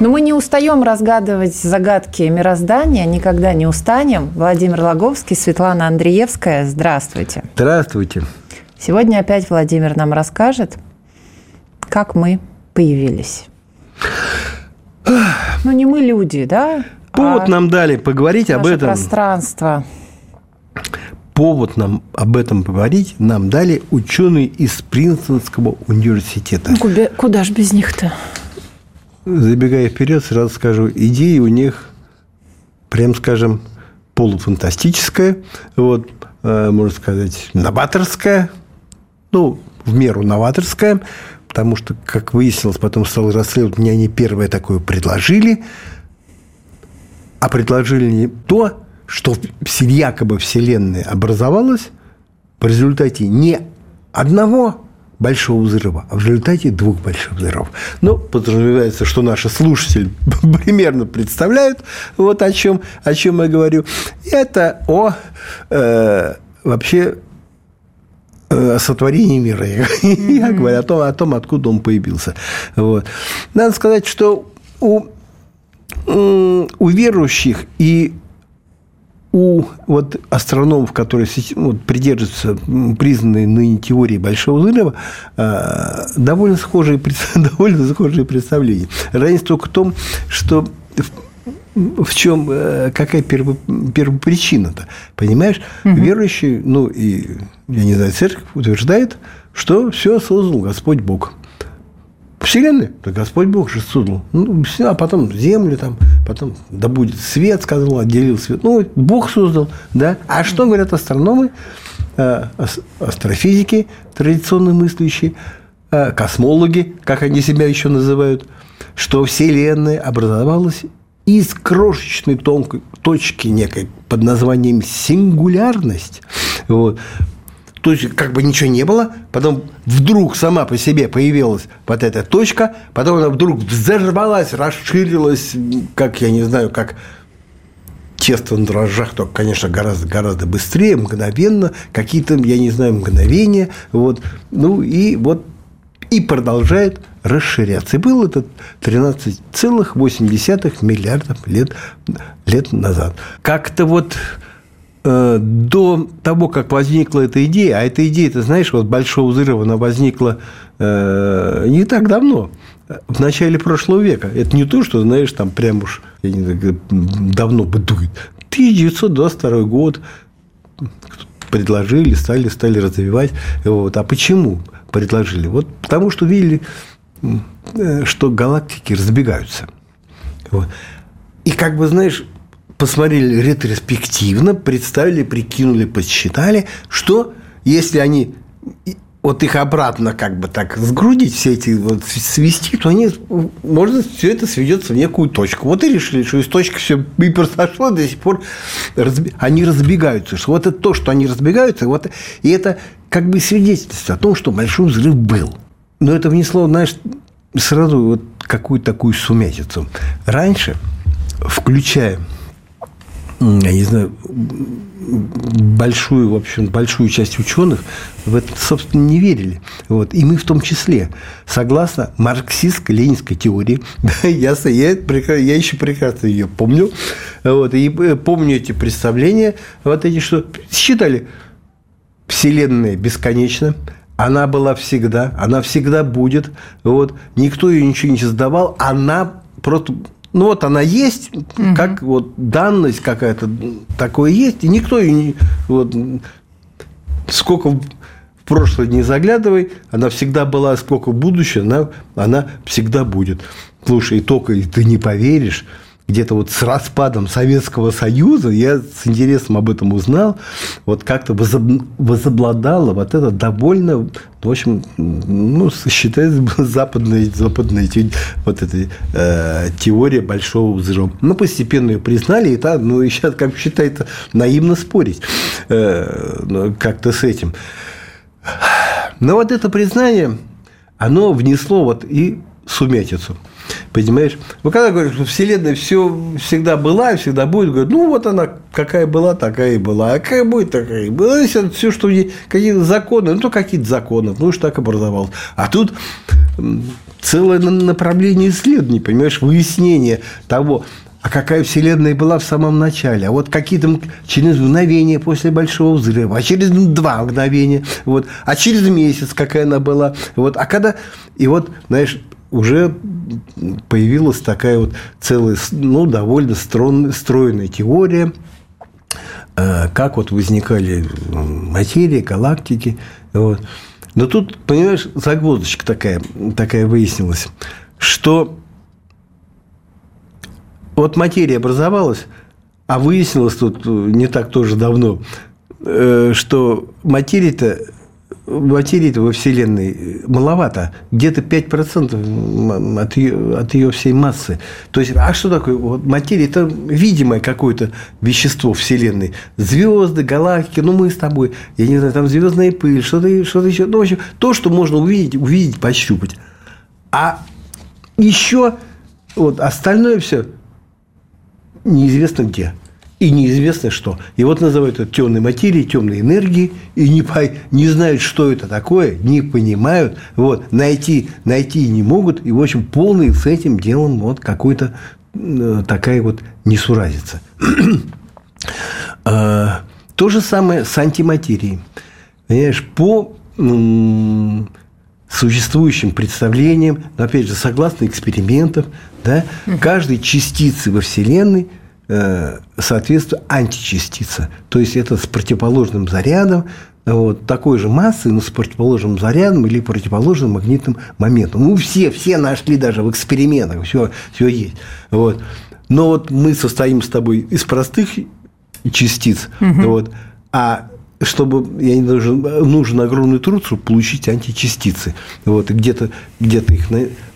Но мы не устаем разгадывать загадки мироздания, никогда не устанем. Владимир Логовский, Светлана Андреевская, здравствуйте. Здравствуйте. Сегодня опять Владимир нам расскажет, как мы появились. Ну, не мы люди, да? Повод а нам дали поговорить об этом. пространство. Повод нам об этом поговорить нам дали ученые из Принстонского университета. Ну, куда, куда ж без них-то? Забегая вперед, сразу скажу, идеи у них, прям скажем, полуфантастическая, вот, э, можно сказать, новаторская, ну, в меру новаторская, потому что, как выяснилось, потом стал расследовать, мне они первое такое предложили, а предложили не то, что якобы Вселенная образовалась в результате не одного большого взрыва, а в результате двух больших взрывов. Ну, подразумевается, что наши слушатели примерно представляют, вот о чем, о чем я говорю. Это о э, вообще э, о сотворении мира. Mm-hmm. Я говорю о том, о том, откуда он появился. Вот. Надо сказать, что у, у верующих и у вот астрономов, которые вот, придерживаются признанной ныне теории Большого взрыва, а, довольно схожие, довольно схожие представления. Разница только в том, что в чем, э, какая перво, первопричина-то, понимаешь? Угу. Верующий, ну, и, я не знаю, церковь утверждает, что все создал Господь Бог. Вселенная, да Господь Бог же создал. Ну, а потом землю там, потом да будет свет, сказал, отделил свет. Ну, Бог создал, да. А что говорят астрономы, э, астрофизики, традиционно мыслящие, э, космологи, как они себя еще называют, что Вселенная образовалась из крошечной тонкой точки некой под названием сингулярность. Вот. То есть, как бы ничего не было, потом вдруг сама по себе появилась вот эта точка, потом она вдруг взорвалась, расширилась, как, я не знаю, как тесто на дрожжах, только, конечно, гораздо, гораздо быстрее, мгновенно, какие-то, я не знаю, мгновения, вот, ну, и вот, и продолжает расширяться. И был это 13,8 миллиардов лет, лет назад. Как-то вот до того, как возникла эта идея, а эта идея, ты знаешь, вот Большого взрыва, она возникла э, не так давно, в начале прошлого века. Это не то, что, знаешь, там прям уж я не знаю, давно бытует. 1922 год предложили, стали, стали развивать. Вот. А почему предложили? Вот потому что видели, э, что галактики разбегаются. Вот. И как бы, знаешь, посмотрели ретроспективно, представили, прикинули, подсчитали, что если они вот их обратно как бы так сгрудить, все эти вот свести, то они, можно все это сведется в некую точку. Вот и решили, что из точки все и произошло, до сих пор разби... они разбегаются. Что вот это то, что они разбегаются, вот, и это как бы свидетельство о том, что большой взрыв был. Но это внесло, знаешь, сразу вот какую-то такую сумятицу. Раньше, включая я не знаю, большую, в общем, большую часть ученых в это, собственно, не верили. Вот. И мы в том числе. Согласно марксистско-ленинской теории, да, я, я, я еще прекрасно ее помню, вот, и э, помню эти представления, вот эти, что считали, Вселенная бесконечна, она была всегда, она всегда будет, вот, никто ее ничего не создавал, она просто ну вот она есть, угу. как вот данность какая-то такое есть, и никто ее не вот сколько в прошлое не заглядывай, она всегда была, сколько в будущее, она, она всегда будет. Слушай, и только ты не поверишь, где-то вот с распадом Советского Союза, я с интересом об этом узнал, вот как-то возобладала вот эта довольно, в общем, ну, считается западная, западная вот эта э, теория большого взрыва. Ну, постепенно ее признали, и та, ну, и сейчас, как считается, наивно спорить э, ну, как-то с этим. Но вот это признание, оно внесло вот и сумятицу. Понимаешь? Ну, когда говорят, что Вселенная все всегда была и всегда будет, говорят, ну, вот она какая была, такая и была. А какая будет, такая и была. Если все, что какие-то законы, ну, то какие-то законы, ну, уж так образовалось. А тут целое направление исследований, понимаешь, выяснение того, а какая Вселенная была в самом начале, а вот какие-то через мгновение после Большого взрыва, а через два мгновения, вот, а через месяц какая она была, вот, а когда, и вот, знаешь, уже появилась такая вот целая, ну, довольно стройная теория, э, как вот возникали материи, галактики. Вот. Но тут, понимаешь, загвоздочка такая, такая выяснилась, что вот материя образовалась, а выяснилось тут не так тоже давно, э, что материя-то материи во Вселенной маловато. Где-то 5% от ее, от ее всей массы. То есть, а что такое? Вот материя – это видимое какое-то вещество Вселенной. Звезды, галактики, ну, мы с тобой, я не знаю, там звездная пыль, что-то что еще. Ну, в общем, то, что можно увидеть, увидеть, пощупать. А еще вот остальное все неизвестно где и неизвестно что. И вот называют это темной материей, темной энергией, и не, по, не знают, что это такое, не понимают, вот, найти, найти не могут, и, в общем, полный с этим делом вот какой-то э, такая вот несуразица. а, то же самое с антиматерией. Понимаешь, по существующим представлениям, опять же, согласно экспериментам, да, каждой частицы во Вселенной – соответствует античастица. То есть это с противоположным зарядом, вот, такой же массы, но с противоположным зарядом или противоположным магнитным моментом. Ну, все, все нашли даже в экспериментах, все, все есть. Вот. Но вот мы состоим с тобой из простых частиц, угу. вот, а чтобы я не должен, нужен огромный труд, чтобы получить античастицы. Вот, и где-то где их,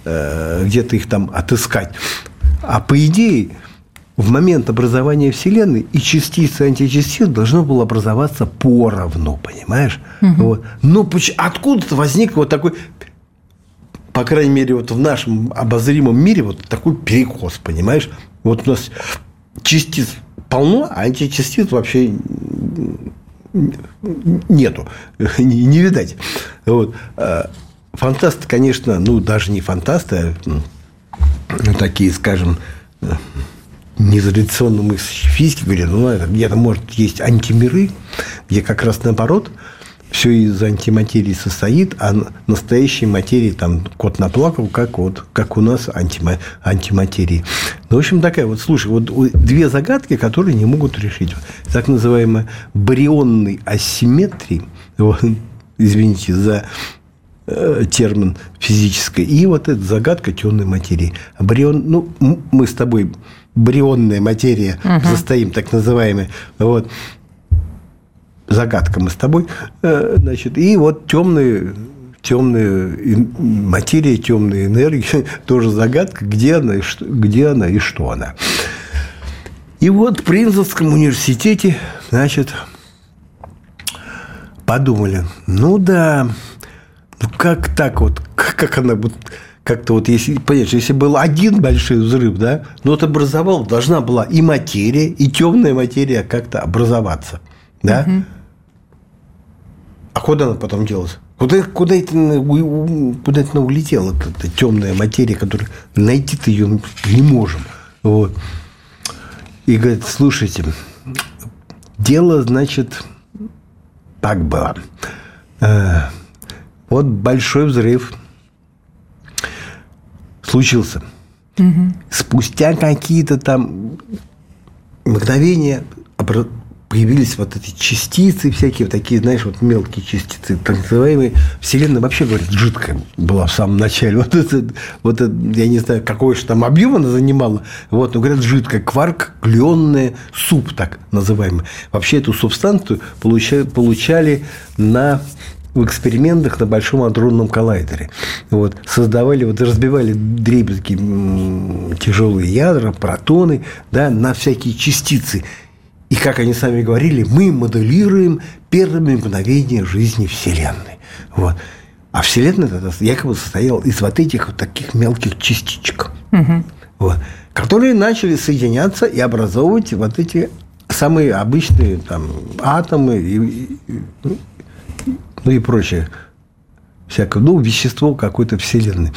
э, где-то их там отыскать. А по идее, в момент образования Вселенной и частицы и античастиц должно было образоваться поровну, понимаешь? Угу. Вот. Но откуда-то возник вот такой, по крайней мере, вот в нашем обозримом мире вот такой перекос, понимаешь? Вот у нас частиц полно, а античастиц вообще нету, не, не видать. Вот. А фантасты, конечно, ну, даже не фантасты, а такие, скажем, нетрадиционно мыслящие физики говорят, ну, это где-то может есть антимиры, где как раз наоборот все из антиматерии состоит, а настоящей материи там кот наплакал, как вот как у нас антима, антиматерии. Ну, в общем, такая вот, слушай, вот две загадки, которые не могут решить. Так называемая барионной асимметрии, вот, извините за э, термин физической, и вот эта загадка темной материи. Барион, ну, мы с тобой барионная материя угу. состоим, так называемая. Вот. Загадка мы с тобой. Э, значит, и вот темные темная материя, темная энергия, тоже загадка, где она, и что, где она и что она. И вот в Принцевском университете, значит, подумали, ну да, ну как так вот, как она будет как-то вот, если, понимаешь, если был один большой взрыв, да, ну, вот образовал, должна была и материя, и темная материя как-то образоваться, да. Угу. А куда она потом делась? Куда, куда, это, куда это улетела, эта, эта темная материя, которую найти-то ее не можем. Вот. И говорит, слушайте, дело, значит, так было. Э, вот большой взрыв – случился. Угу. Спустя какие-то там мгновения появились вот эти частицы всякие, вот такие, знаешь, вот мелкие частицы, так называемые. Вселенная вообще, говорит, жидкая была в самом начале. Вот это, вот это я не знаю, какой же там объем она занимала. Вот, но говорят, жидкая. Кварк, кленная, суп так называемый. Вообще эту субстанцию получали, получали на в экспериментах на Большом адронном коллайдере. Вот, создавали, вот, разбивали дребезги тяжелые ядра, протоны да, на всякие частицы. И, как они сами говорили, мы моделируем первые мгновения жизни Вселенной. Вот. А Вселенная тогда якобы состояла из вот этих вот таких мелких частичек, угу. вот, которые начали соединяться и образовывать вот эти самые обычные там, атомы и, и, ну и прочее. Всякое, ну, вещество какой-то Вселенной.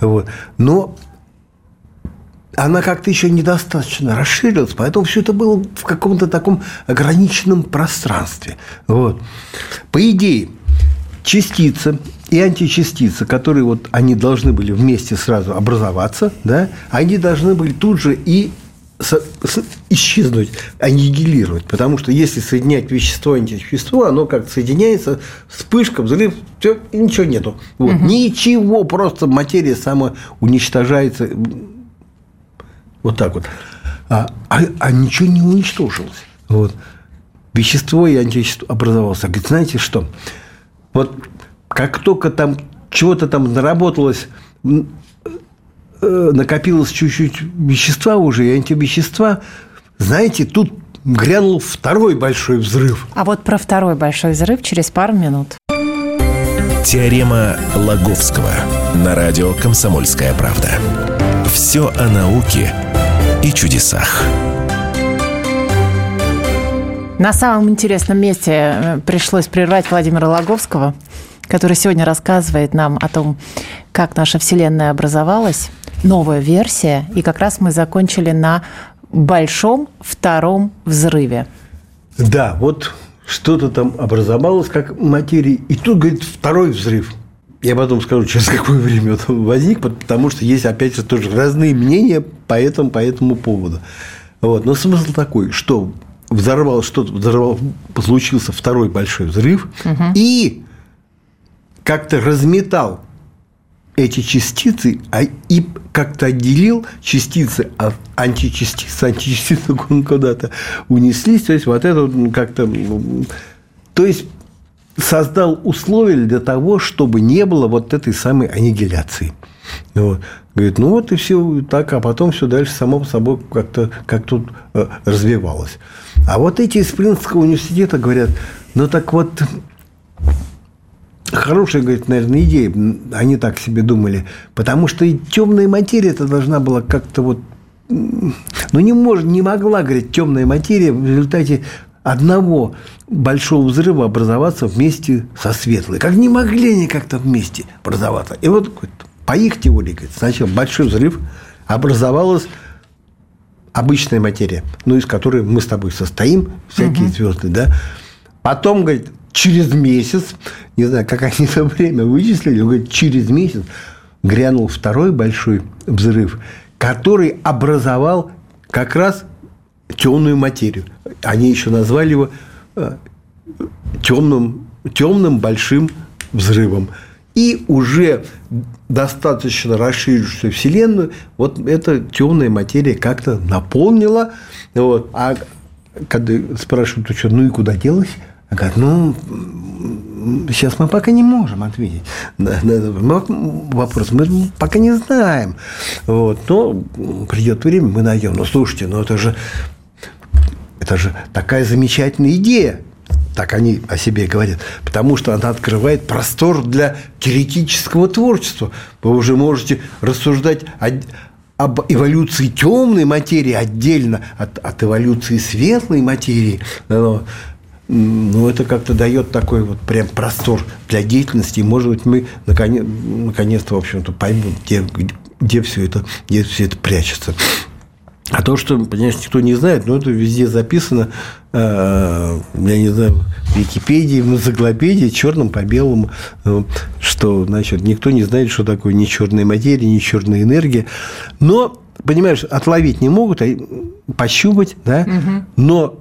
Вот. Но она как-то еще недостаточно расширилась, поэтому все это было в каком-то таком ограниченном пространстве. Вот. По идее, частица и античастица, которые вот они должны были вместе сразу образоваться, да, они должны были тут же и исчезнуть, аннигилировать. Потому что если соединять вещество и антивещество, оно как соединяется, вспышка, взрыв, все, и ничего нету. Вот. Угу. Ничего, просто материя сама уничтожается вот так вот. А, а, а ничего не уничтожилось. Вот. Вещество и антивещество образовалось. А говорит, знаете что? Вот как только там чего-то там наработалось, накопилось чуть-чуть вещества уже и антивещества, знаете, тут грянул второй большой взрыв. А вот про второй большой взрыв через пару минут. Теорема Лаговского на радио «Комсомольская правда». Все о науке и чудесах. На самом интересном месте э, пришлось прервать Владимира Логовского, который сегодня рассказывает нам о том, как наша Вселенная образовалась, новая версия, и как раз мы закончили на большом втором взрыве. Да, вот что-то там образовалось как материя, и тут, говорит, второй взрыв. Я потом скажу, через какое время он возник, потому что есть, опять же, тоже разные мнения по этому, по этому поводу. Вот. Но смысл такой, что взорвал что-то, взорвал, случился второй большой взрыв, угу. и как-то разметал эти частицы а, и как-то отделил частицы от античастиц, античастицы куда-то унеслись, то есть вот это как-то, то есть создал условия для того, чтобы не было вот этой самой аннигиляции. Вот. Говорит, ну вот и все так, а потом все дальше само собой как-то как тут э, развивалось. А вот эти из Принского университета говорят, ну так вот, хорошая, говорит, наверное, идея, они так себе думали, потому что и темная материя это должна была как-то вот ну, не, может, не могла, говорит, темная материя в результате одного большого взрыва образоваться вместе со светлой. Как не могли они как-то вместе образоваться. И вот по их теории, говорит, сначала большой взрыв, образовалась обычная материя, ну, из которой мы с тобой состоим, всякие угу. звезды, да. Потом, говорит, через месяц, не знаю, как они это время вычислили, говорит, через месяц грянул второй большой взрыв, который образовал как раз темную материю. Они еще назвали его э, темным, темным большим взрывом. И уже достаточно расширившуюся Вселенную, вот эта темная материя как-то наполнила. Вот. А когда спрашивают, что, ну и куда делась? Говорят, ну, сейчас мы пока не можем ответить на, этот вопрос. Мы пока не знаем. Вот. Но придет время, мы найдем. Но слушайте, ну это же это же такая замечательная идея. Так они о себе говорят. Потому что она открывает простор для теоретического творчества. Вы уже можете рассуждать о, об эволюции темной материи отдельно от, от эволюции светлой материи. Ну, это как-то дает такой вот прям простор для деятельности. И, может быть, мы наконец, наконец-то, в общем-то, поймем, где, где все это, где все это прячется. А то, что, понимаешь, никто не знает, но это везде записано, э, я не знаю, в Википедии, в энциклопедии, черным по белому, э, что, значит, никто не знает, что такое ни черная материя, ни черная энергия. Но, понимаешь, отловить не могут, а пощупать, да, угу. но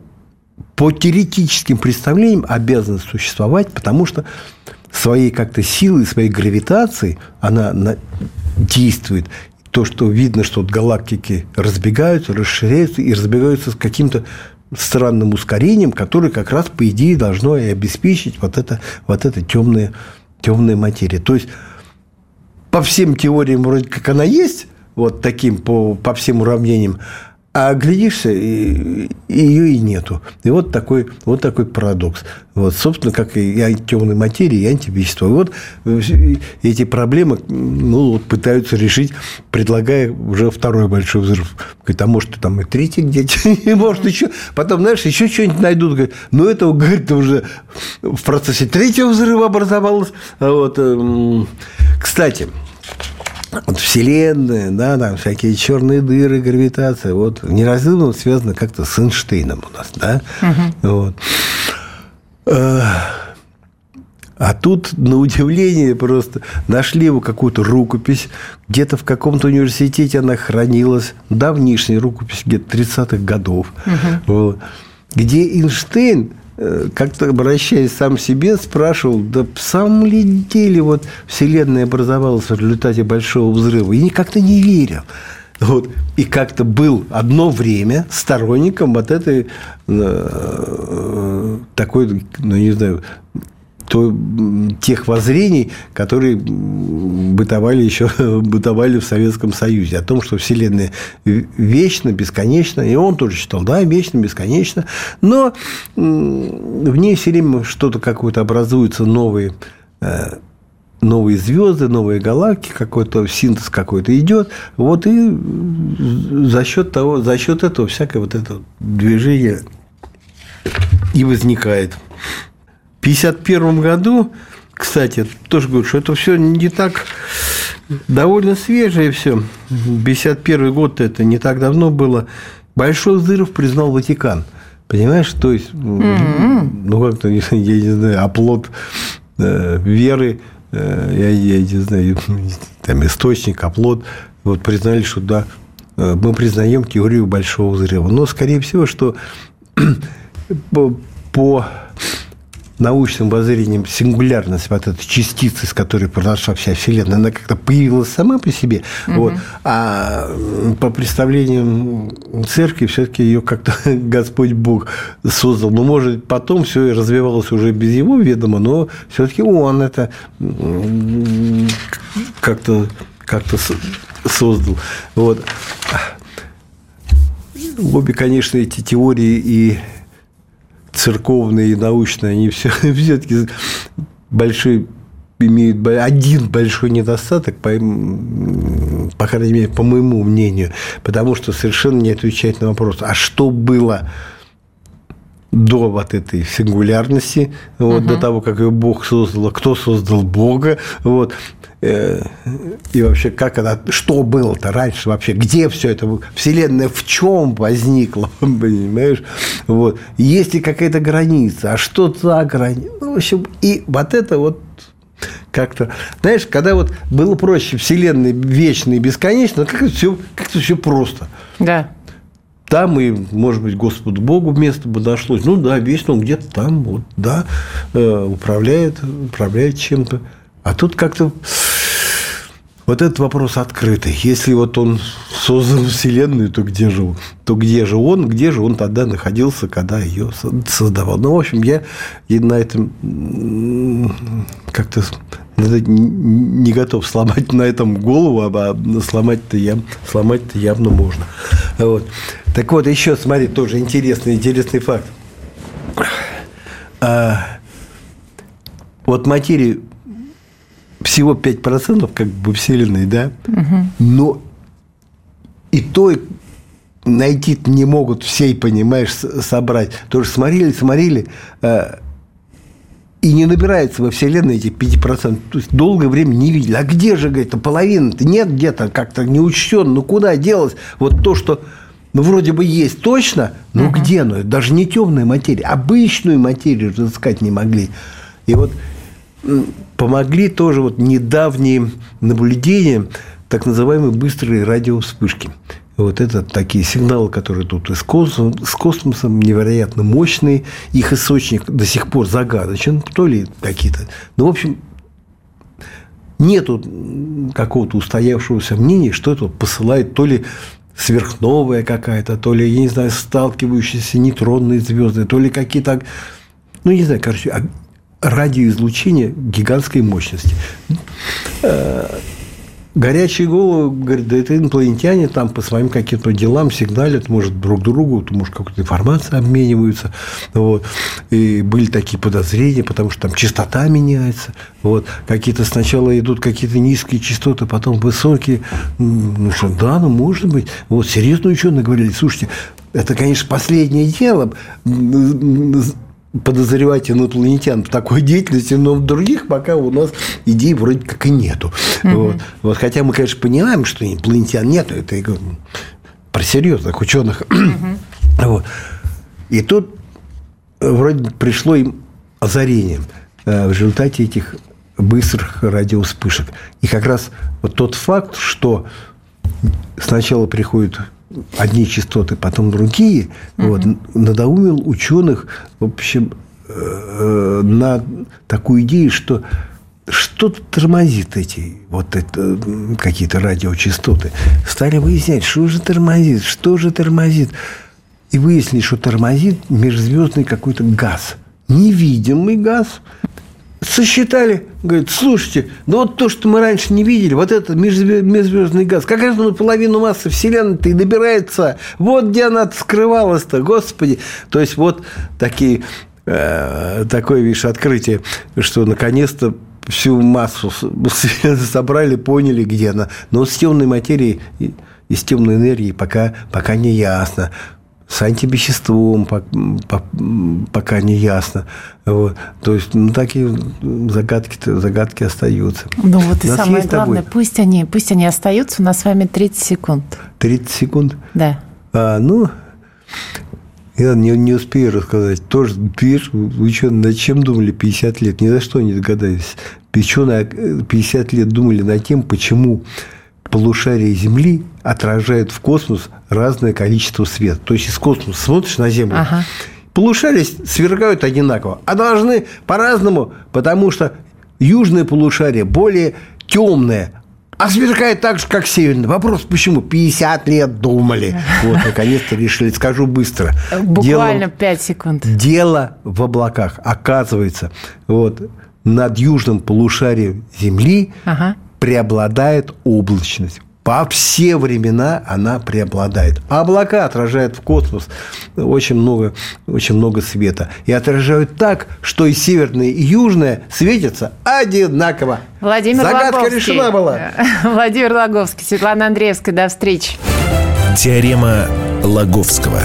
по теоретическим представлениям обязана существовать, потому что своей как-то силой, своей гравитацией она действует. То, что видно, что вот галактики разбегаются, расширяются и разбегаются с каким-то странным ускорением, которое как раз, по идее, должно и обеспечить вот это, вот это темное, темная материя. То есть, по всем теориям вроде как она есть, вот таким, по, по всем уравнениям, а глядишься, и, ее и нету. И вот такой, вот такой парадокс. Вот, собственно, как и темной материи, и антивещества. И вот эти проблемы ну, вот, пытаются решить, предлагая уже второй большой взрыв. Говорит, а может, там и третий где-то, и может еще. Потом, знаешь, еще что-нибудь найдут. Говорит, ну, это, говорит, уже в процессе третьего взрыва образовалось. Вот. Эм, кстати, вот Вселенная, да, там всякие черные дыры, гравитация, вот неразрывно связано как-то с Эйнштейном у нас, да, угу. вот. Э, а тут, на удивление, просто нашли его какую-то рукопись, где-то в каком-то университете она хранилась, давнишняя рукопись, где-то 30-х годов, угу. вот, где Эйнштейн как-то обращаясь сам к себе, спрашивал, да в самом ли деле вот Вселенная образовалась в результате большого взрыва? И как-то не верил. Вот. И как-то был одно время сторонником вот этой э, такой, ну, не знаю, то, тех воззрений, которые бытовали еще бытовали в Советском Союзе, о том, что Вселенная вечна, бесконечна, и он тоже считал, да, вечно, бесконечно, но в ней все время что-то какое-то образуется новые э, новые звезды, новые галактики, какой-то синтез какой-то идет. Вот и за счет того, за счет этого всякое вот это движение и возникает. 1951 году, кстати, тоже говорю, что это все не так довольно свежее все. 51 год это не так давно было. Большой взрыв признал Ватикан. Понимаешь, то есть, mm-hmm. ну как-то, я не знаю, оплот э, веры, э, я, я не знаю, там источник, оплот, вот признали, что да, э, мы признаем теорию большого взрыва. Но, скорее всего, что по, по научным воззрением сингулярность вот этой частицы, с которой произошла вся Вселенная, она как-то появилась сама по себе. Угу. Вот. А по представлениям церкви все-таки ее как-то Господь Бог создал. Ну, может, потом все развивалось уже без его ведома, но все-таки он это как-то как-то создал. Вот. Обе, конечно, эти теории и церковные и научные, они все, все-таки большой имеют один большой недостаток, по, по крайней мере, по моему мнению, потому что совершенно не отвечает на вопрос, а что было до вот этой сингулярности, вот, угу. до того, как ее Бог создал, кто создал Бога, вот, э, и вообще, как это, что было-то раньше вообще, где все это, Вселенная в чем возникла, понимаешь, вот, есть ли какая-то граница, а что за граница, ну, в общем, и вот это вот как-то, знаешь, когда вот было проще Вселенной вечной и бесконечной, как-то все, как-то все просто. Да. Там и, может быть, Господу Богу место бы нашлось. Ну да, вечно он где-то там, вот, да, э, управляет, управляет чем-то. А тут как-то вот этот вопрос открытый. Если вот он создал Вселенную, то где же он? То где же он? Где же он тогда находился, когда ее создавал? Ну, в общем, я на этом как-то не готов сломать на этом голову, а сломать-то я, сломать-то явно можно. Вот. Так вот, еще, смотри, тоже интересный, интересный факт. А, вот материи всего 5% как бы Вселенной, да? Угу. Но и то найти не могут всей, понимаешь, собрать. Тоже смотрели, смотрели, а, и не набирается во Вселенной эти 5%. То есть долгое время не видели. А где же, говорит, половина-то нет где-то как-то не учтен. Ну, куда делось вот то, что ну, вроде бы есть точно, но угу. где оно? Даже не темная материя, обычную материю разыскать не могли. И вот помогли тоже вот недавние наблюдения так называемые быстрые радиовспышки. Вот это такие сигналы, которые тут из космоса, с космосом невероятно мощные. Их источник до сих пор загадочен. То ли какие-то... Ну, в общем, нету какого-то устоявшегося мнения, что это посылает то ли сверхновая какая-то, то ли, я не знаю, сталкивающиеся нейтронные звезды, то ли какие-то, ну, не знаю, короче, а радиоизлучение гигантской мощности. Горячие головы, говорят, да это инопланетяне там по своим каким-то делам сигналят, может, друг другу, может, какую-то информацию обмениваются. Вот. И были такие подозрения, потому что там частота меняется. Вот. Какие-то сначала идут какие-то низкие частоты, потом высокие. Ну что, да, ну, может быть. Вот, серьезно ученые говорили, слушайте, это, конечно, последнее дело подозревать инопланетян в такой деятельности, но в других пока у нас идей вроде как и нету. Угу. Вот. Вот, хотя мы, конечно, понимаем, что инопланетян нету, это я говорю, про серьезных ученых. Угу. Вот. И тут вроде пришло им озарение э, в результате этих быстрых радиовспышек. И как раз вот тот факт, что сначала приходит одни частоты, потом другие, угу. вот, надоумил ученых, в общем, э, на такую идею, что что-то тормозит эти вот это, какие-то радиочастоты. Стали выяснять, что же тормозит, что же тормозит. И выяснили, что тормозит межзвездный какой-то газ. Невидимый газ, сосчитали, говорит, слушайте, ну вот то, что мы раньше не видели, вот этот межзвездный газ, как раз на половину массы Вселенной-то и добирается, вот где она скрывалась-то, господи. То есть вот такие, э, такое, видишь, открытие, что наконец-то всю массу собрали, поняли, где она. Но с темной материей и с темной энергией пока, пока не ясно с антивеществом пока не ясно. Вот. То есть, ну, такие загадки, загадки остаются. Ну, вот и самое главное, пусть они, пусть они остаются. У нас с вами 30 секунд. 30 секунд? Да. А, ну, я не, не успею рассказать. Тоже, видишь, вы что, над чем думали 50 лет? Ни за что не догадались. Что 50 лет думали над тем, почему полушария Земли отражают в космос разное количество света. То есть из космоса смотришь на Землю, ага. полушария свергают одинаково, а должны по-разному, потому что южное полушарие более темное, а сверкает так же, как северный. Вопрос, почему? 50 лет думали. Вот, наконец-то решили. Скажу быстро. Буквально дело, 5 секунд. Дело в облаках. Оказывается, вот над южным полушарием Земли ага преобладает облачность. По все времена она преобладает. А облака отражают в космос очень много, очень много света. И отражают так, что и северное, и южное светятся одинаково. Владимир Загадка Логовский. решена была. Владимир Логовский, Светлана Андреевская. До встречи. Теорема Лаговского.